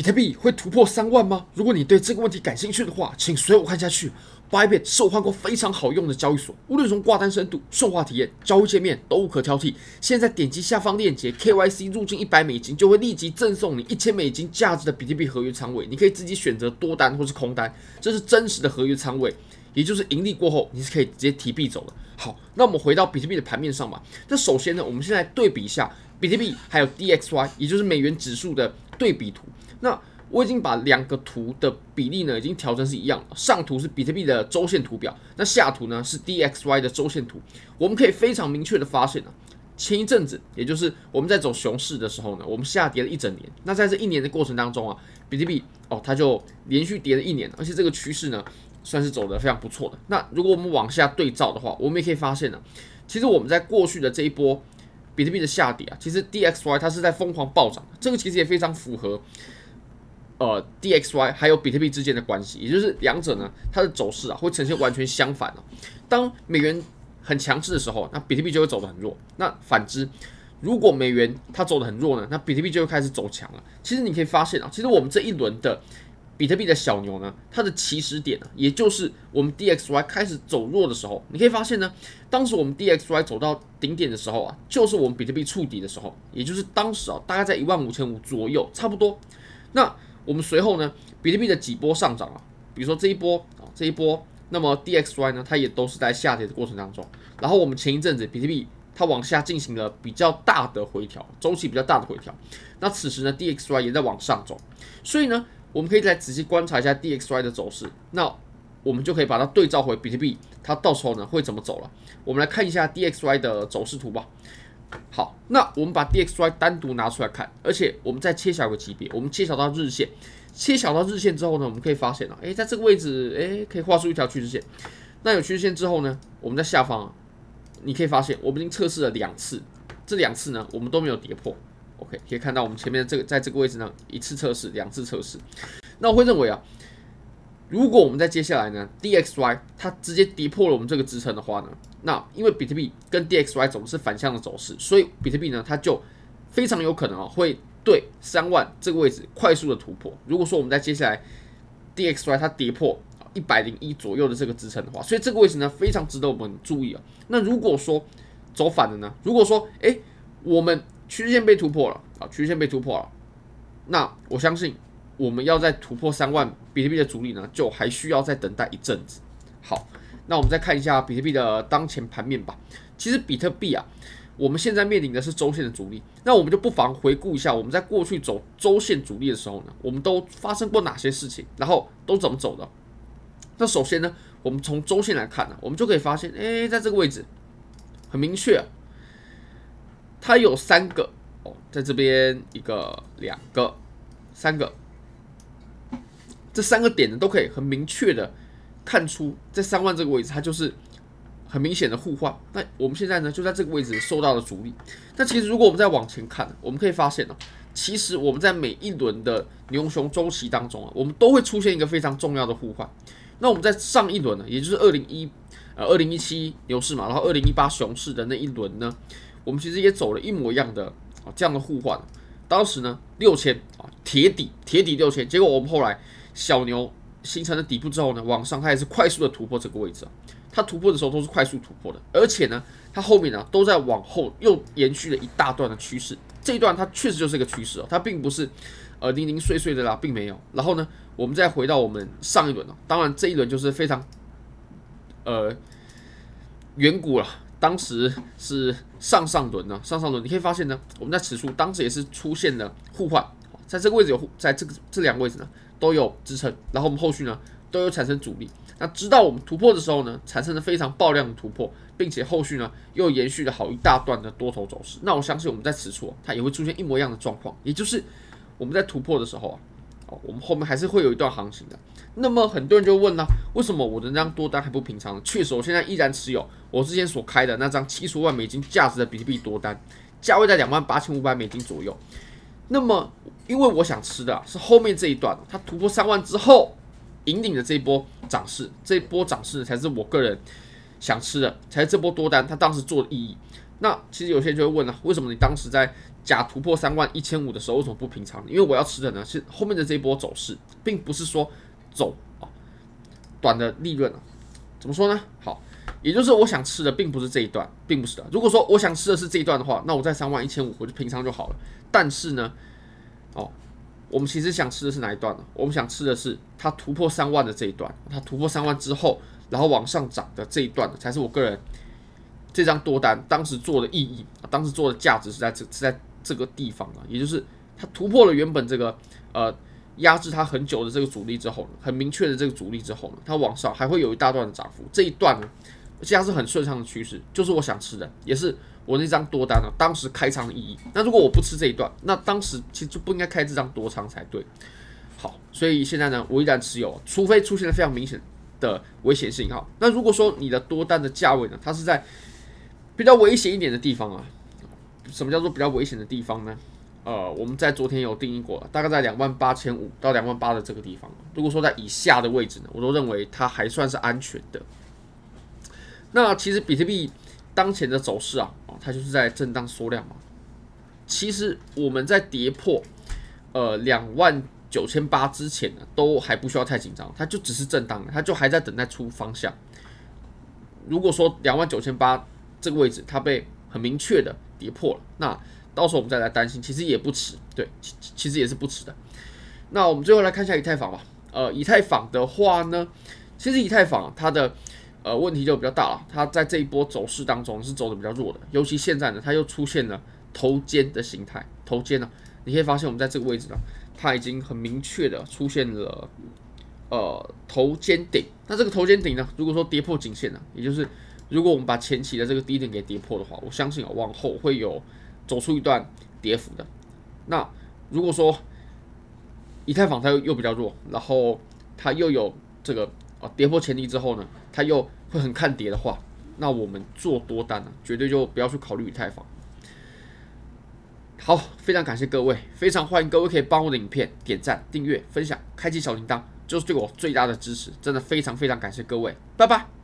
比特币会突破三万吗？如果你对这个问题感兴趣的话，请随我看下去。Bybit 是我换过非常好用的交易所，无论从挂单深度、顺滑体验、交易界面都无可挑剔。现在点击下方链接，KYC 入境一百美金就会立即赠送你一千美金价值的比特币合约仓位，你可以自己选择多单或是空单，这是真实的合约仓位，也就是盈利过后你是可以直接提币走的。好，那我们回到比特币的盘面上吧。那首先呢，我们现在对比一下比特币还有 DXY，也就是美元指数的对比图。那我已经把两个图的比例呢，已经调成是一样。上图是比特币的周线图表，那下图呢是 DXY 的周线图。我们可以非常明确的发现啊，前一阵子，也就是我们在走熊市的时候呢，我们下跌了一整年。那在这一年的过程当中啊，比特币哦，它就连续跌了一年，而且这个趋势呢，算是走得非常不错的。那如果我们往下对照的话，我们也可以发现呢，其实我们在过去的这一波比特币的下跌啊，其实 DXY 它是在疯狂暴涨，这个其实也非常符合。呃，DXY 还有比特币之间的关系，也就是两者呢，它的走势啊会呈现完全相反哦。当美元很强势的时候，那比特币就会走得很弱。那反之，如果美元它走得很弱呢，那比特币就会开始走强了。其实你可以发现啊，其实我们这一轮的比特币的小牛呢，它的起始点呢，也就是我们 DXY 开始走弱的时候。你可以发现呢，当时我们 DXY 走到顶点的时候啊，就是我们比特币触底的时候，也就是当时啊，大概在一万五千五左右，差不多。那我们随后呢，比特币的几波上涨啊，比如说这一波啊，这一波，那么 DXY 呢，它也都是在下跌的过程当中。然后我们前一阵子比特币它往下进行了比较大的回调，周期比较大的回调。那此时呢，DXY 也在往上走。所以呢，我们可以再仔细观察一下 DXY 的走势。那我们就可以把它对照回比特币，它到时候呢会怎么走了？我们来看一下 DXY 的走势图吧。好，那我们把 DXY 单独拿出来看，而且我们再切小个级别，我们切小到日线，切小到日线之后呢，我们可以发现啊，诶，在这个位置，诶，可以画出一条趋势线。那有趋势线之后呢，我们在下方啊，你可以发现，我们已经测试了两次，这两次呢，我们都没有跌破。OK，可以看到我们前面这个，在这个位置呢，一次测试，两次测试。那我会认为啊。如果我们在接下来呢，DXY 它直接跌破了我们这个支撑的话呢，那因为比特币跟 DXY 总是反向的走势，所以比特币呢它就非常有可能啊会对三万这个位置快速的突破。如果说我们在接下来 DXY 它跌破一百零一左右的这个支撑的话，所以这个位置呢非常值得我们注意啊。那如果说走反了呢？如果说诶我们趋势线被突破了啊，趋势线被突破了，那我相信。我们要再突破三万比特币的阻力呢，就还需要再等待一阵子。好，那我们再看一下比特币的当前盘面吧。其实比特币啊，我们现在面临的是周线的阻力。那我们就不妨回顾一下，我们在过去走周线阻力的时候呢，我们都发生过哪些事情，然后都怎么走的。那首先呢，我们从周线来看呢，我们就可以发现，哎，在这个位置很明确，它有三个哦，在这边一个、两个、三个。这三个点呢，都可以很明确的看出，在三万这个位置，它就是很明显的互换。那我们现在呢，就在这个位置受到了阻力。那其实如果我们再往前看，我们可以发现呢，其实我们在每一轮的牛熊周期当中啊，我们都会出现一个非常重要的互换。那我们在上一轮呢，也就是二零一呃二零一七牛市嘛，然后二零一八熊市的那一轮呢，我们其实也走了一模一样的啊这样的互换。当时呢，六千啊铁底铁底六千，结果我们后来。小牛形成了底部之后呢，往上它也是快速的突破这个位置啊。它突破的时候都是快速突破的，而且呢，它后面呢都在往后又延续了一大段的趋势。这一段它确实就是一个趋势哦，它并不是呃零零碎碎的啦，并没有。然后呢，我们再回到我们上一轮哦，当然这一轮就是非常呃远古了，当时是上上轮呢，上上轮你可以发现呢，我们在此处当时也是出现了互换，在这个位置有，在这个这两个位置呢。都有支撑，然后我们后续呢都有产生阻力。那直到我们突破的时候呢，产生了非常爆量的突破，并且后续呢又延续了好一大段的多头走势。那我相信我们在此处它也会出现一模一样的状况，也就是我们在突破的时候啊，哦，我们后面还是会有一段行情的。那么很多人就问了，为什么我的那张多单还不平仓呢？确实，我现在依然持有我之前所开的那张七十万美金价值的比特币多单，价位在两万八千五百美金左右。那么，因为我想吃的，是后面这一段，它突破三万之后引领的这一波涨势，这一波涨势才是我个人想吃的，才是这波多单它当时做的意义。那其实有些人就会问了、为什么你当时在假突破三万一千五的时候为什么不平仓？因为我要吃的呢是后面的这一波走势，并不是说走啊短的利润啊。怎么说呢？好，也就是我想吃的并不是这一段，并不是的。如果说我想吃的是这一段的话，那我在三万一千五我就平仓就好了。但是呢，哦，我们其实想吃的是哪一段呢？我们想吃的是它突破三万的这一段，它突破三万之后，然后往上涨的这一段，才是我个人。这张多单当时做的意义啊，当时做的价值是在这是在这个地方啊，也就是它突破了原本这个呃压制它很久的这个阻力之后，很明确的这个阻力之后呢，它往上还会有一大段的涨幅，这一段呢，而且它是很顺畅的趋势，就是我想吃的，也是我那张多单呢当时开仓的意义。那如果我不吃这一段，那当时其实就不应该开这张多仓才对。好，所以现在呢，我依然持有，除非出现了非常明显的危险信号。那如果说你的多单的价位呢，它是在比较危险一点的地方啊，什么叫做比较危险的地方呢？呃，我们在昨天有定义过，大概在两万八千五到两万八的这个地方。如果说在以下的位置呢，我都认为它还算是安全的。那其实比特币当前的走势啊，它就是在震荡缩量嘛。其实我们在跌破呃两万九千八之前呢，都还不需要太紧张，它就只是震荡，它就还在等待出方向。如果说两万九千八，这个位置它被很明确的跌破了，那到时候我们再来担心，其实也不迟，对，其其实也是不迟的。那我们最后来看一下以太坊吧。呃，以太坊的话呢，其实以太坊它的呃问题就比较大了，它在这一波走势当中是走的比较弱的，尤其现在呢，它又出现了头肩的形态，头肩呢，你可以发现我们在这个位置呢，它已经很明确的出现了呃头肩顶。那这个头肩顶呢，如果说跌破颈线呢，也就是如果我们把前期的这个低点给跌破的话，我相信啊，往后会有走出一段跌幅的。那如果说以太坊它又又比较弱，然后它又有这个啊跌破前低之后呢，它又会很看跌的话，那我们做多单呢，绝对就不要去考虑以太坊。好，非常感谢各位，非常欢迎各位可以帮我的影片点赞、订阅、分享、开启小铃铛，就是对我最大的支持。真的非常非常感谢各位，拜拜。